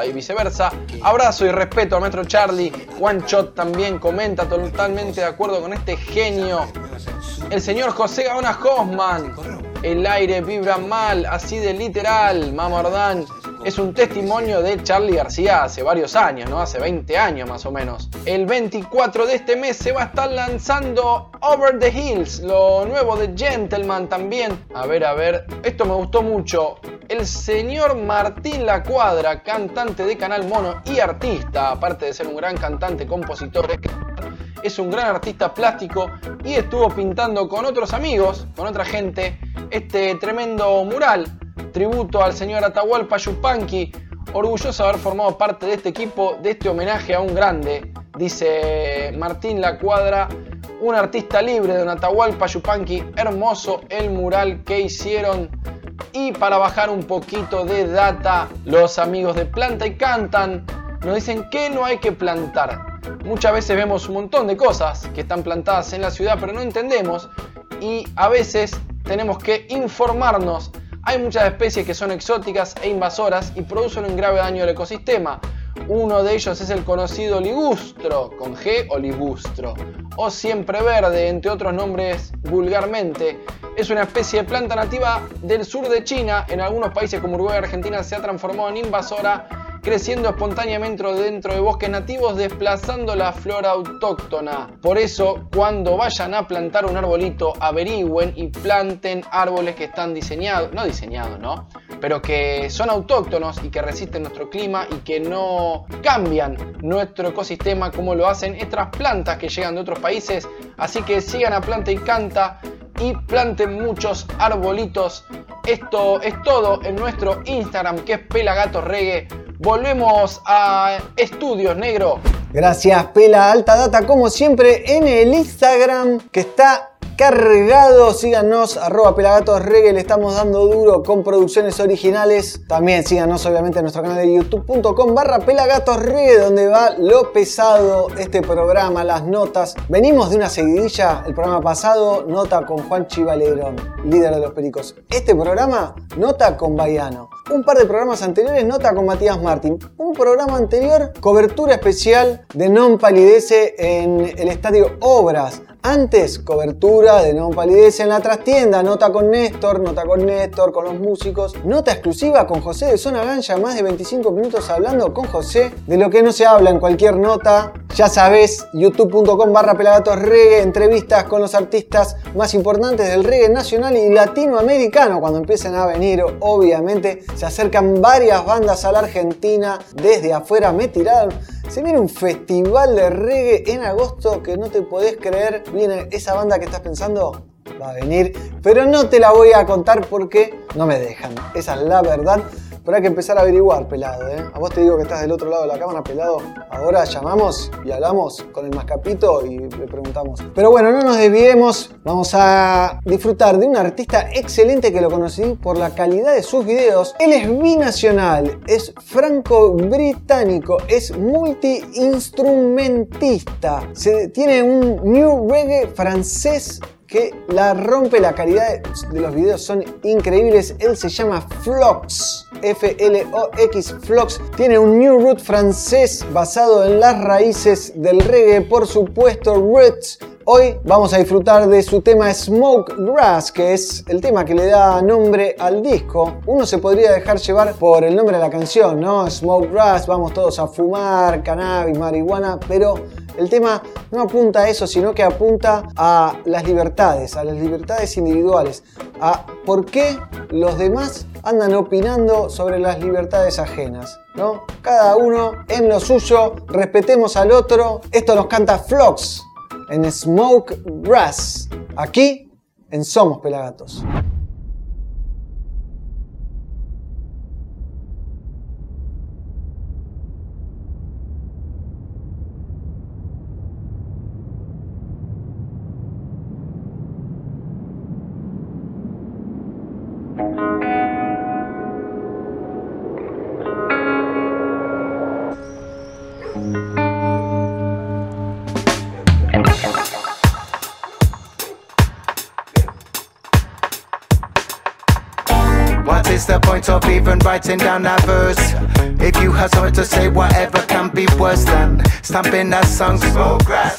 y viceversa. Abrazo y respeto a nuestro Charlie. One Shot también comenta totalmente de acuerdo con este genio. El señor José Gaona Hoffman. El aire vibra mal, así de literal. Mamardán. Es un testimonio de Charlie García hace varios años, ¿no? Hace 20 años más o menos. El 24 de este mes se va a estar lanzando Over the Hills, lo nuevo de Gentleman también. A ver, a ver, esto me gustó mucho. El señor Martín La Cuadra, cantante de Canal Mono y artista, aparte de ser un gran cantante, compositor, es un gran artista plástico y estuvo pintando con otros amigos, con otra gente, este tremendo mural, tributo al señor Atahualpa Yupanqui, orgulloso de haber formado parte de este equipo, de este homenaje a un grande, dice Martín La Cuadra, un artista libre de Atahualpa Yupanqui, hermoso el mural que hicieron. Y para bajar un poquito de data, los amigos de Planta y Cantan nos dicen que no hay que plantar, Muchas veces vemos un montón de cosas que están plantadas en la ciudad pero no entendemos y a veces tenemos que informarnos. Hay muchas especies que son exóticas e invasoras y producen un grave daño al ecosistema. Uno de ellos es el conocido ligustro, con G o o siempre verde, entre otros nombres vulgarmente. Es una especie de planta nativa del sur de China. En algunos países como Uruguay y Argentina se ha transformado en invasora creciendo espontáneamente dentro de bosques nativos, desplazando la flora autóctona. Por eso, cuando vayan a plantar un arbolito, averigüen y planten árboles que están diseñados, no diseñados, ¿no? Pero que son autóctonos y que resisten nuestro clima y que no cambian nuestro ecosistema como lo hacen estas plantas que llegan de otros países. Así que sigan a Planta y Canta y planten muchos arbolitos. Esto es todo en nuestro Instagram que es Pelagatos Reggae. Volvemos a Estudios Negro. Gracias, Pela Alta Data, como siempre, en el Instagram que está cargado. Síganos, arroba Pelagatos Reggae, le estamos dando duro con producciones originales. También síganos, obviamente, en nuestro canal de youtube.com barra Pelagatos Reggae, donde va lo pesado este programa, las notas. Venimos de una seguidilla, el programa pasado, nota con Juan Chivalerón, líder de los Pericos. Este programa, nota con Baiano. Un par de programas anteriores, nota con Matías Martín. Un programa anterior, cobertura especial de Non Palidece en el estadio Obras. Antes, cobertura de Non Palidece en la trastienda, nota con Néstor, nota con Néstor, con los músicos. Nota exclusiva con José de Zona Gancha, más de 25 minutos hablando con José de lo que no se habla en cualquier nota. Ya sabes, youtube.com barra pelagatos reggae, entrevistas con los artistas más importantes del reggae nacional y latinoamericano. Cuando empiecen a venir, obviamente, se acercan varias bandas a la Argentina. Desde afuera me tiraron. Se viene un festival de reggae en agosto que no te podés creer. Viene esa banda que estás pensando, va a venir, pero no te la voy a contar porque no me dejan. Esa es la verdad. Pero hay que empezar a averiguar, pelado. ¿eh? A vos te digo que estás del otro lado de la cámara, pelado. Ahora llamamos y hablamos con el mascapito y le preguntamos. Pero bueno, no nos desviemos. Vamos a disfrutar de un artista excelente que lo conocí por la calidad de sus videos. Él es binacional, es franco-británico, es multi-instrumentista. Tiene un new reggae francés que la rompe la calidad de los videos son increíbles. Él se llama Flox, F-L-O-X, Flox. Tiene un new root francés basado en las raíces del reggae, por supuesto, roots. Hoy vamos a disfrutar de su tema Smoke Grass, que es el tema que le da nombre al disco. Uno se podría dejar llevar por el nombre de la canción, ¿no? Smoke Grass, vamos todos a fumar, cannabis, marihuana, pero el tema no apunta a eso, sino que apunta a las libertades, a las libertades individuales, a por qué los demás andan opinando sobre las libertades ajenas. ¿no? Cada uno en lo suyo, respetemos al otro. Esto nos canta Flox en Smoke Grass, aquí en Somos Pelagatos. Writing down that verse? If you have something to say, whatever can be worse than stamping that song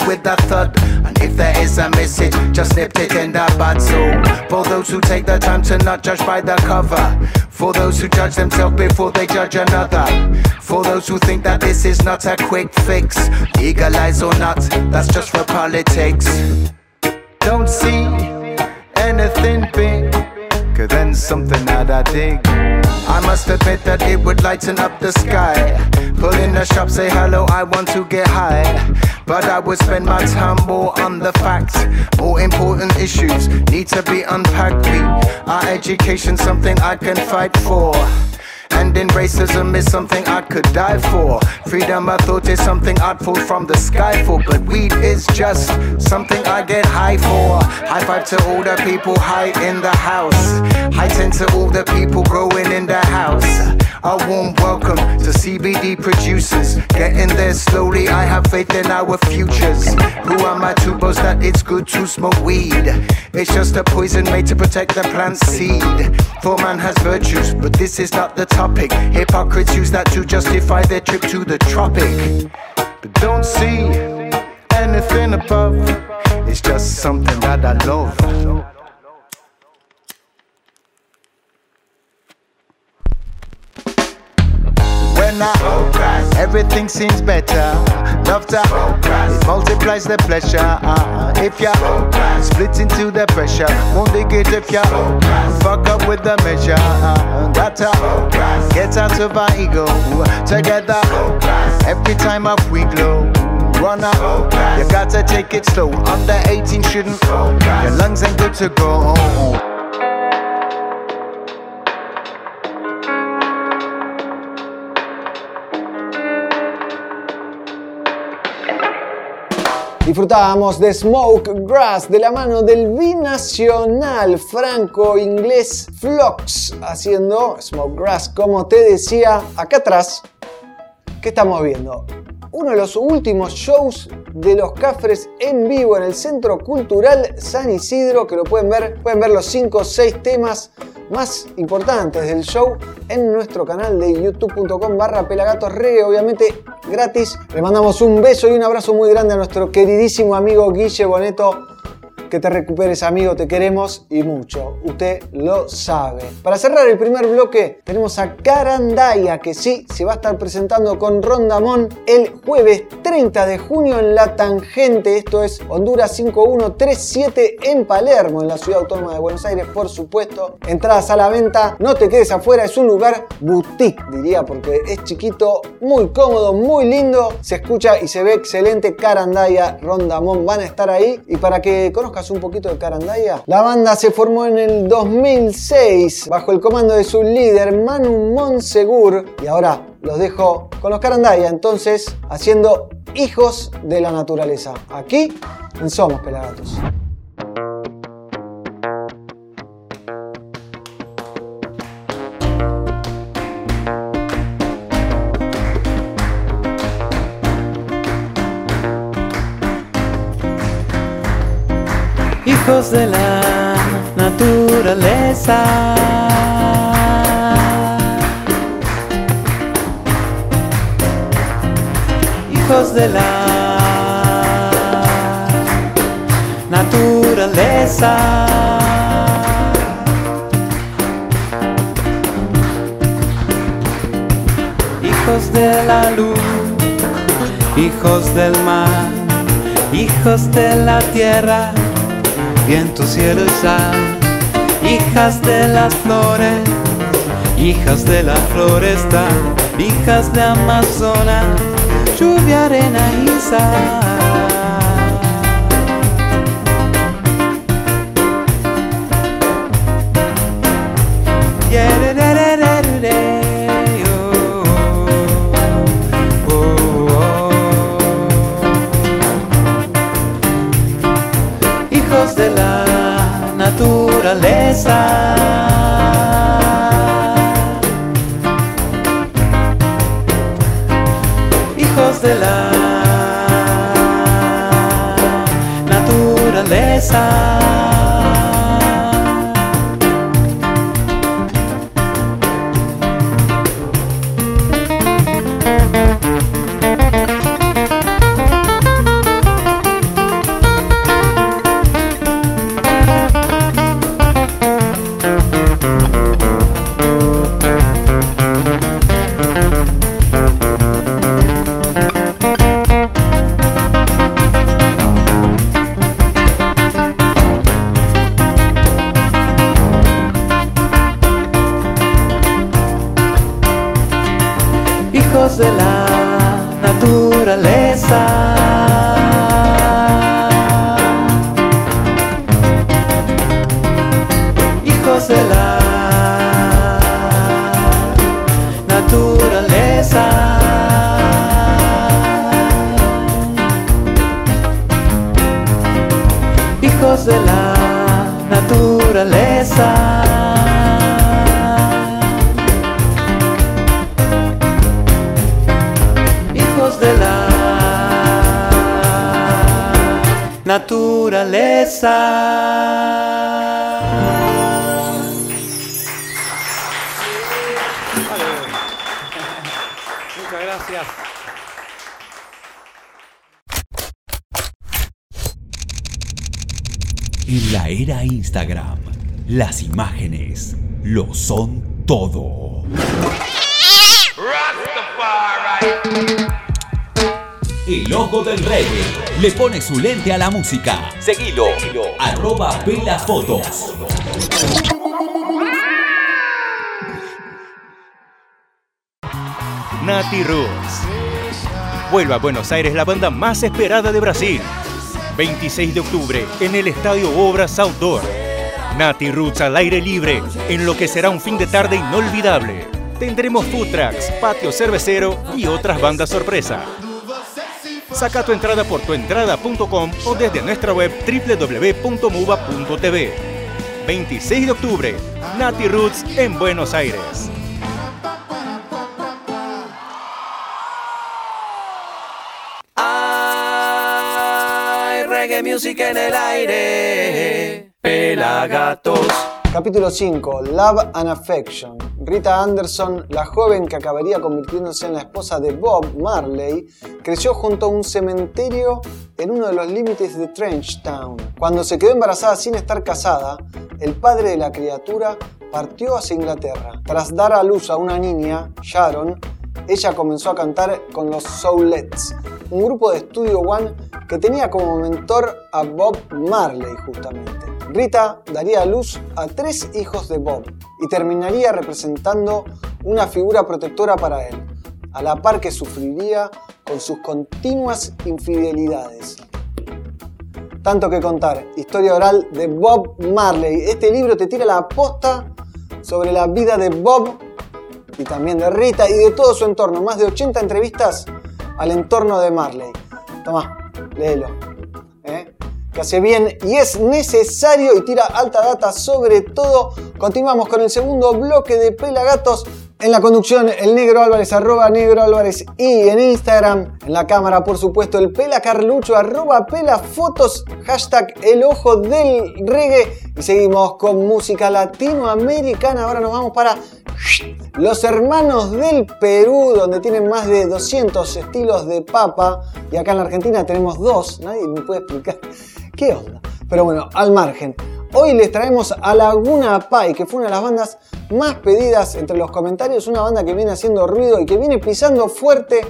with a thud. And if there is a message, just snip it in that bad soul. For those who take the time to not judge by the cover. For those who judge themselves before they judge another. For those who think that this is not a quick fix. Legalize or not, that's just for politics. Don't see anything big. Cause then something that I dig. I must admit that it would lighten up the sky. Pull in the shop, say hello, I want to get high. But I would spend my time more on the facts. More important issues need to be unpacked. We, our education, something I can fight for. Ending racism is something I could die for. Freedom of thought is something I'd fall from the sky for. But weed is just something I get high for. High five to all the people high in the house. High ten to all the people growing. A warm welcome to CBD producers. Getting there slowly, I have faith in our futures. Who am I to boast that it's good to smoke weed? It's just a poison made to protect the plant seed. For man has virtues, but this is not the topic. Hypocrites use that to justify their trip to the tropic. But don't see anything above. It's just something that I love. When I everything seems better. Love to it multiplies the pleasure. Uh, if you split into the pressure, won't dig it if you fuck up with the measure. Uh, gotta get out of our ego together. Every time up we glow. Run up, you gotta take it slow. Under 18 shouldn't, your lungs ain't good to go. Disfrutábamos de Smoke Grass de la mano del binacional franco-inglés Flox haciendo Smoke Grass, como te decía acá atrás. ¿Qué estamos viendo? Uno de los últimos shows de los Cafres en vivo en el Centro Cultural San Isidro, que lo pueden ver, pueden ver los 5 o 6 temas más importantes del show en nuestro canal de youtube.com barra pelagatosreggae, obviamente gratis. Le mandamos un beso y un abrazo muy grande a nuestro queridísimo amigo Guille Boneto. Que te recuperes amigo, te queremos y mucho. Usted lo sabe. Para cerrar el primer bloque tenemos a Carandaya que sí se va a estar presentando con Rondamón el jueves 30 de junio en La Tangente. Esto es Honduras 5137 en Palermo, en la ciudad autónoma de Buenos Aires, por supuesto. Entradas a la venta, no te quedes afuera, es un lugar boutique, diría, porque es chiquito, muy cómodo, muy lindo. Se escucha y se ve excelente. Carandaya, Rondamón van a estar ahí. Y para que conozcas un poquito de Carandaya, la banda se formó en el 2006 bajo el comando de su líder Manu Monsegur. Y ahora los dejo con los Carandaya, entonces haciendo Hijos de la Naturaleza. Aquí en Somos Pelagatos. Hijos de la naturaleza. Hijos de la naturaleza. Hijos de la luz, hijos del mar, hijos de la tierra viento, cielo y sal, hijas de las flores, hijas de la floresta, hijas de Amazonas, lluvia, arena y sal. Todo. El ojo del reggae le pone su lente a la música. Seguilo. Arroba Pela Fotos. Nati Roots. Vuelve a Buenos Aires la banda más esperada de Brasil. 26 de octubre en el Estadio Obras Outdoor. Nati Roots al aire libre en lo que será un fin de tarde inolvidable. Tendremos food trucks, patio cervecero y otras bandas sorpresa. Saca tu entrada por tuentrada.com o desde nuestra web www.muba.tv. 26 de octubre, Nati Roots en Buenos Aires. Hay reggae music en el aire. Capítulo 5. Love and Affection. Rita Anderson, la joven que acabaría convirtiéndose en la esposa de Bob Marley, creció junto a un cementerio en uno de los límites de Trenchtown. Cuando se quedó embarazada sin estar casada, el padre de la criatura partió hacia Inglaterra. Tras dar a luz a una niña, Sharon, ella comenzó a cantar con los Soulettes, un grupo de Studio One que tenía como mentor a Bob Marley justamente. Rita daría a luz a tres hijos de Bob y terminaría representando una figura protectora para él, a la par que sufriría con sus continuas infidelidades. Tanto que contar, historia oral de Bob Marley. Este libro te tira la aposta sobre la vida de Bob y también de Rita y de todo su entorno. Más de 80 entrevistas al entorno de Marley. Toma, léelo. Que hace bien y es necesario y tira alta data sobre todo. Continuamos con el segundo bloque de Pelagatos. En la conducción, el Negro Álvarez, arroba Negro Álvarez. Y en Instagram, en la cámara, por supuesto, el Pela Carlucho, arroba Pela Fotos, hashtag El Ojo del Reggae. Y seguimos con música latinoamericana. Ahora nos vamos para los hermanos del Perú, donde tienen más de 200 estilos de papa. Y acá en la Argentina tenemos dos. Nadie me puede explicar qué onda. Pero bueno, al margen. Hoy les traemos a Laguna Pai, que fue una de las bandas más pedidas entre los comentarios. Una banda que viene haciendo ruido y que viene pisando fuerte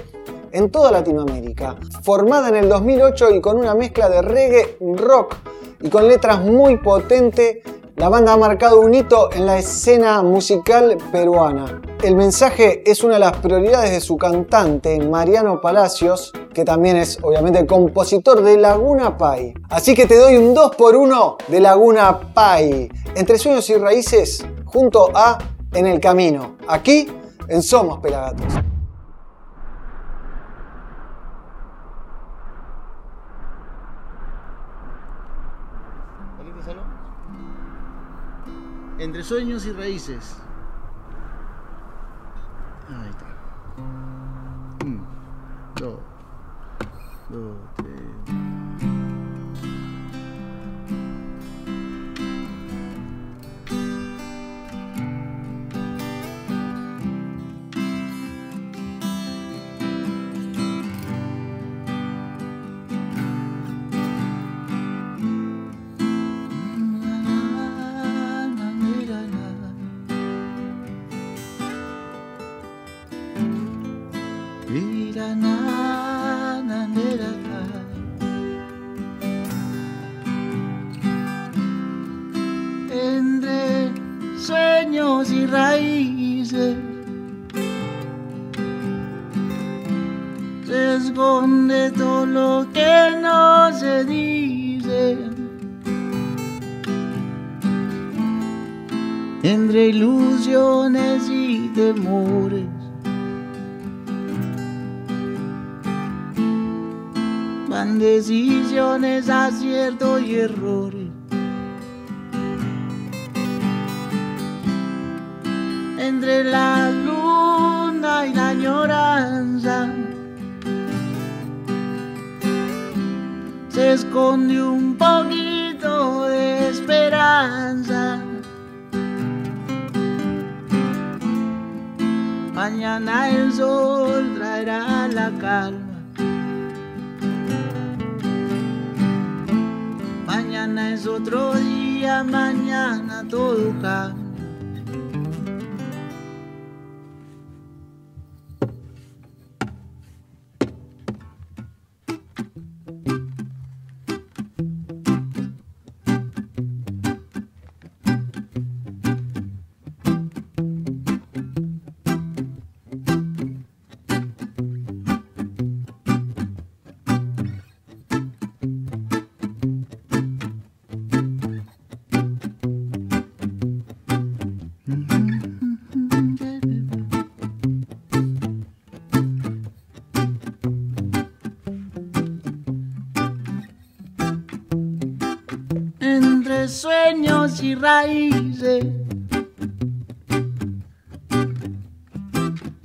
en toda Latinoamérica. Formada en el 2008 y con una mezcla de reggae, rock y con letras muy potentes, la banda ha marcado un hito en la escena musical peruana. El mensaje es una de las prioridades de su cantante, Mariano Palacios, que también es obviamente el compositor de Laguna Pai. Así que te doy un 2x1 de Laguna Pai. Entre sueños y raíces, junto a En el Camino. Aquí en Somos Pelagatos. Entre sueños y raíces. Ahí está. Un, dos, dos, Entre sueños y raíces se esconde todo lo que no se dice. Entre ilusiones y temores decisiones, aciertos y errores. Entre la luna y la añoranza se esconde un poquito de esperanza. Mañana el sol traerá la calma. Mañana es otro día, mañana todo cambia. Y raíces.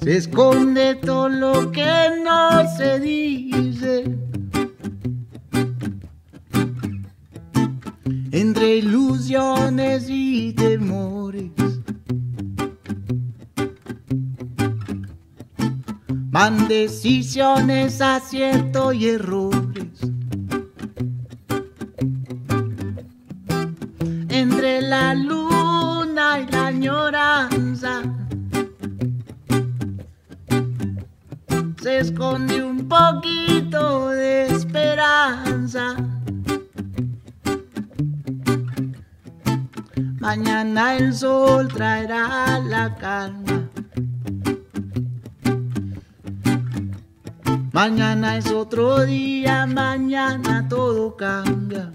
Se esconde todo lo que no se dice. Entre ilusiones y temores. Van decisiones, acierto y errores. La luna y la añoranza. Se esconde un poquito de esperanza. Mañana el sol traerá la calma. Mañana es otro día, mañana todo cambia.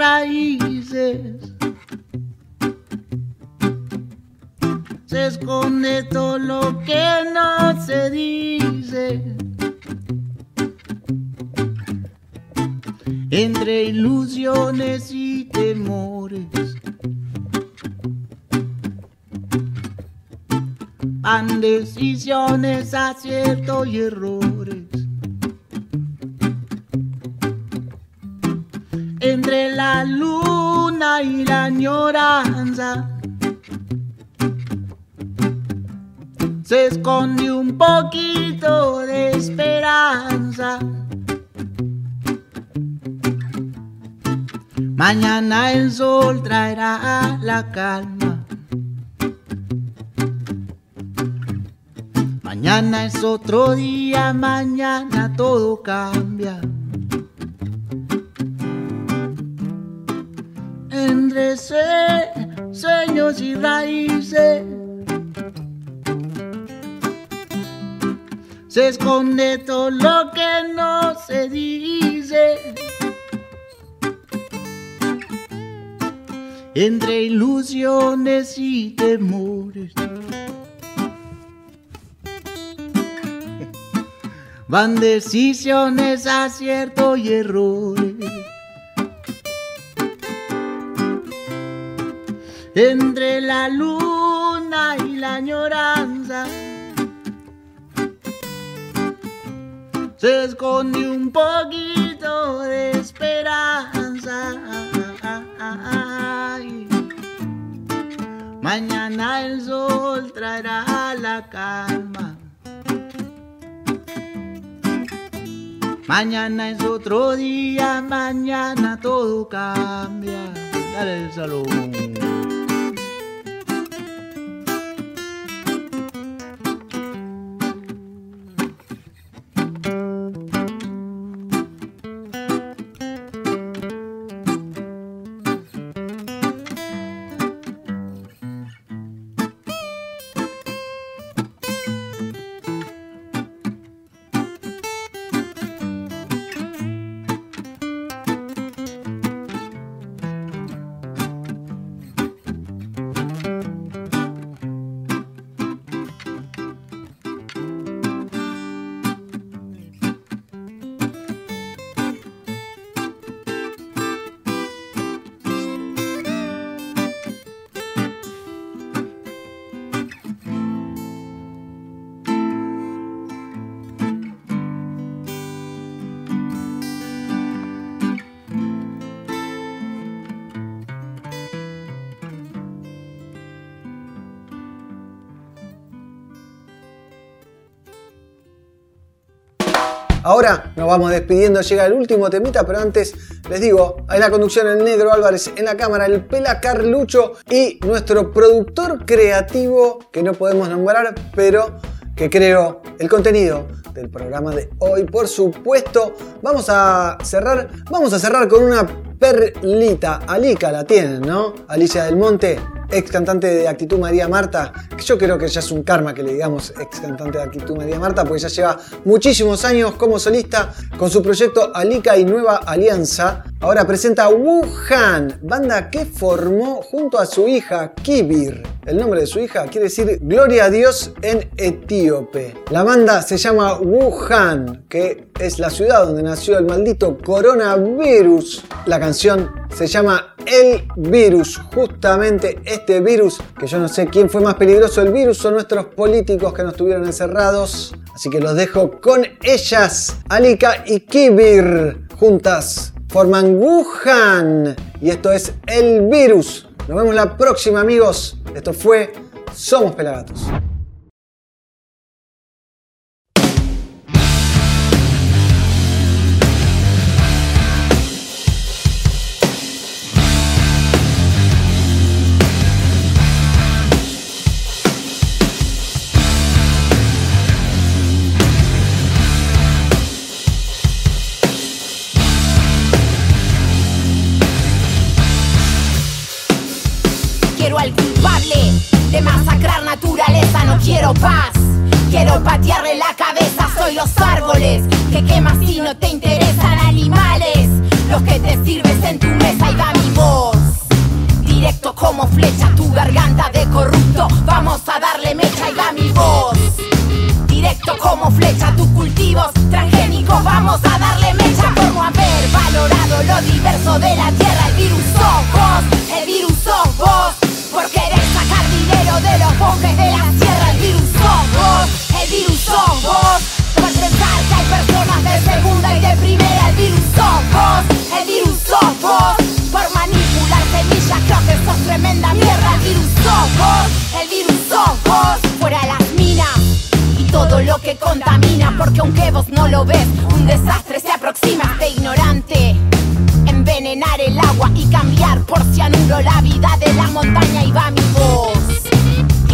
Raíces. Se esconde todo lo que no se dice. Entre ilusiones y temores. Van decisiones, acierto y errores. Entre la luna y la añoranza. Se esconde un poquito de esperanza. Mañana el sol traerá la calma. Mañana es otro día, mañana todo cambia. Entre sue- sueños y raíces. Se esconde todo lo que no se dice. Entre ilusiones y temores. Van decisiones, acierto y errores. Entre la luna y la añoranza. Se esconde un poquito de esperanza. Mañana el sol traerá la calma. Mañana es otro día, mañana todo cambia. El salón. Vamos despidiendo, llega el último temita, pero antes les digo, en la conducción el Negro Álvarez, en la cámara el Pela Carlucho y nuestro productor creativo que no podemos nombrar, pero que creo el contenido del programa de hoy. Por supuesto, vamos a cerrar, vamos a cerrar con una perlita. Alica la tienen, ¿no? Alicia del Monte, ex cantante de Actitud María Marta, que yo creo que ya es un karma que le digamos ex cantante de Actitud María Marta, porque ya lleva muchísimos años como solista con su proyecto Alica y Nueva Alianza. Ahora presenta Wuhan, banda que formó junto a su hija Kibir. El nombre de su hija quiere decir Gloria a Dios en etíope. La banda se llama Wuhan, que es la ciudad donde nació el maldito coronavirus. La canción se llama El Virus, justamente este virus, que yo no sé quién fue más peligroso, el virus o nuestros políticos que nos tuvieron encerrados. Así que los dejo con ellas, Alika y Kibir, juntas forman Wuhan. Y esto es El Virus. Nos vemos la próxima amigos. Esto fue Somos Pelagatos. Dinero de la sierra. El virus sos vos, el virus sos vos. Pensar que hay personas de segunda y de primera. El virus sos vos, el virus sos. Por manipular semillas, creo sos tremenda mierda. El virus sos vos, el virus sos. Fuera las minas y todo lo que contamina porque aunque vos no lo ves un desastre se aproxima este ignorante envenenar el agua y cambiar por cianuro la vida de la montaña y va mi voz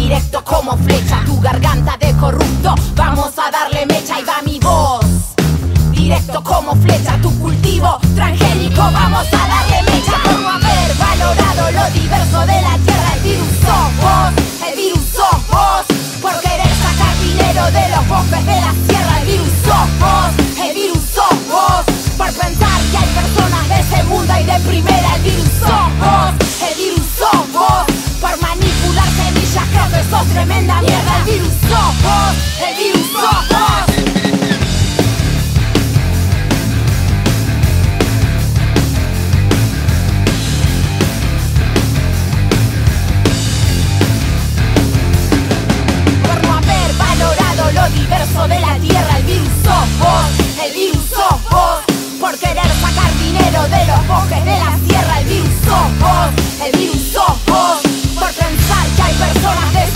directo como flecha. Tu garganta de corrupto vamos a darle mecha y va mi voz. Directo como flecha tu cultivo transgénico vamos a darle tremenda mierda el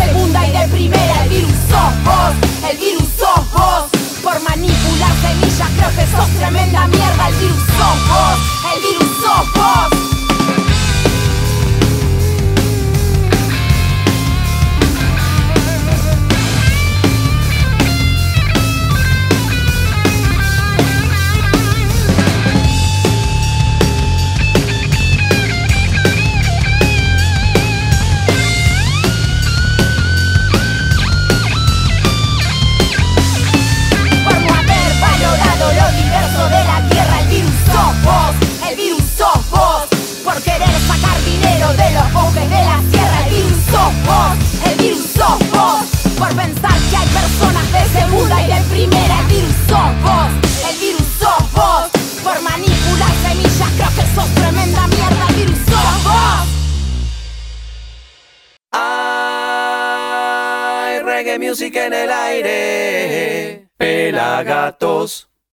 segunda y de primera. El virus sos vos, el virus sos vos. Por manipular semillas, creo que sos tremenda mierda. El virus sos vos, sos vos, el virus sos vos. Por manipular semillas, creo que sos tremenda mierda, virus sos vos. Hay reggae music en el aire. Pelagatos.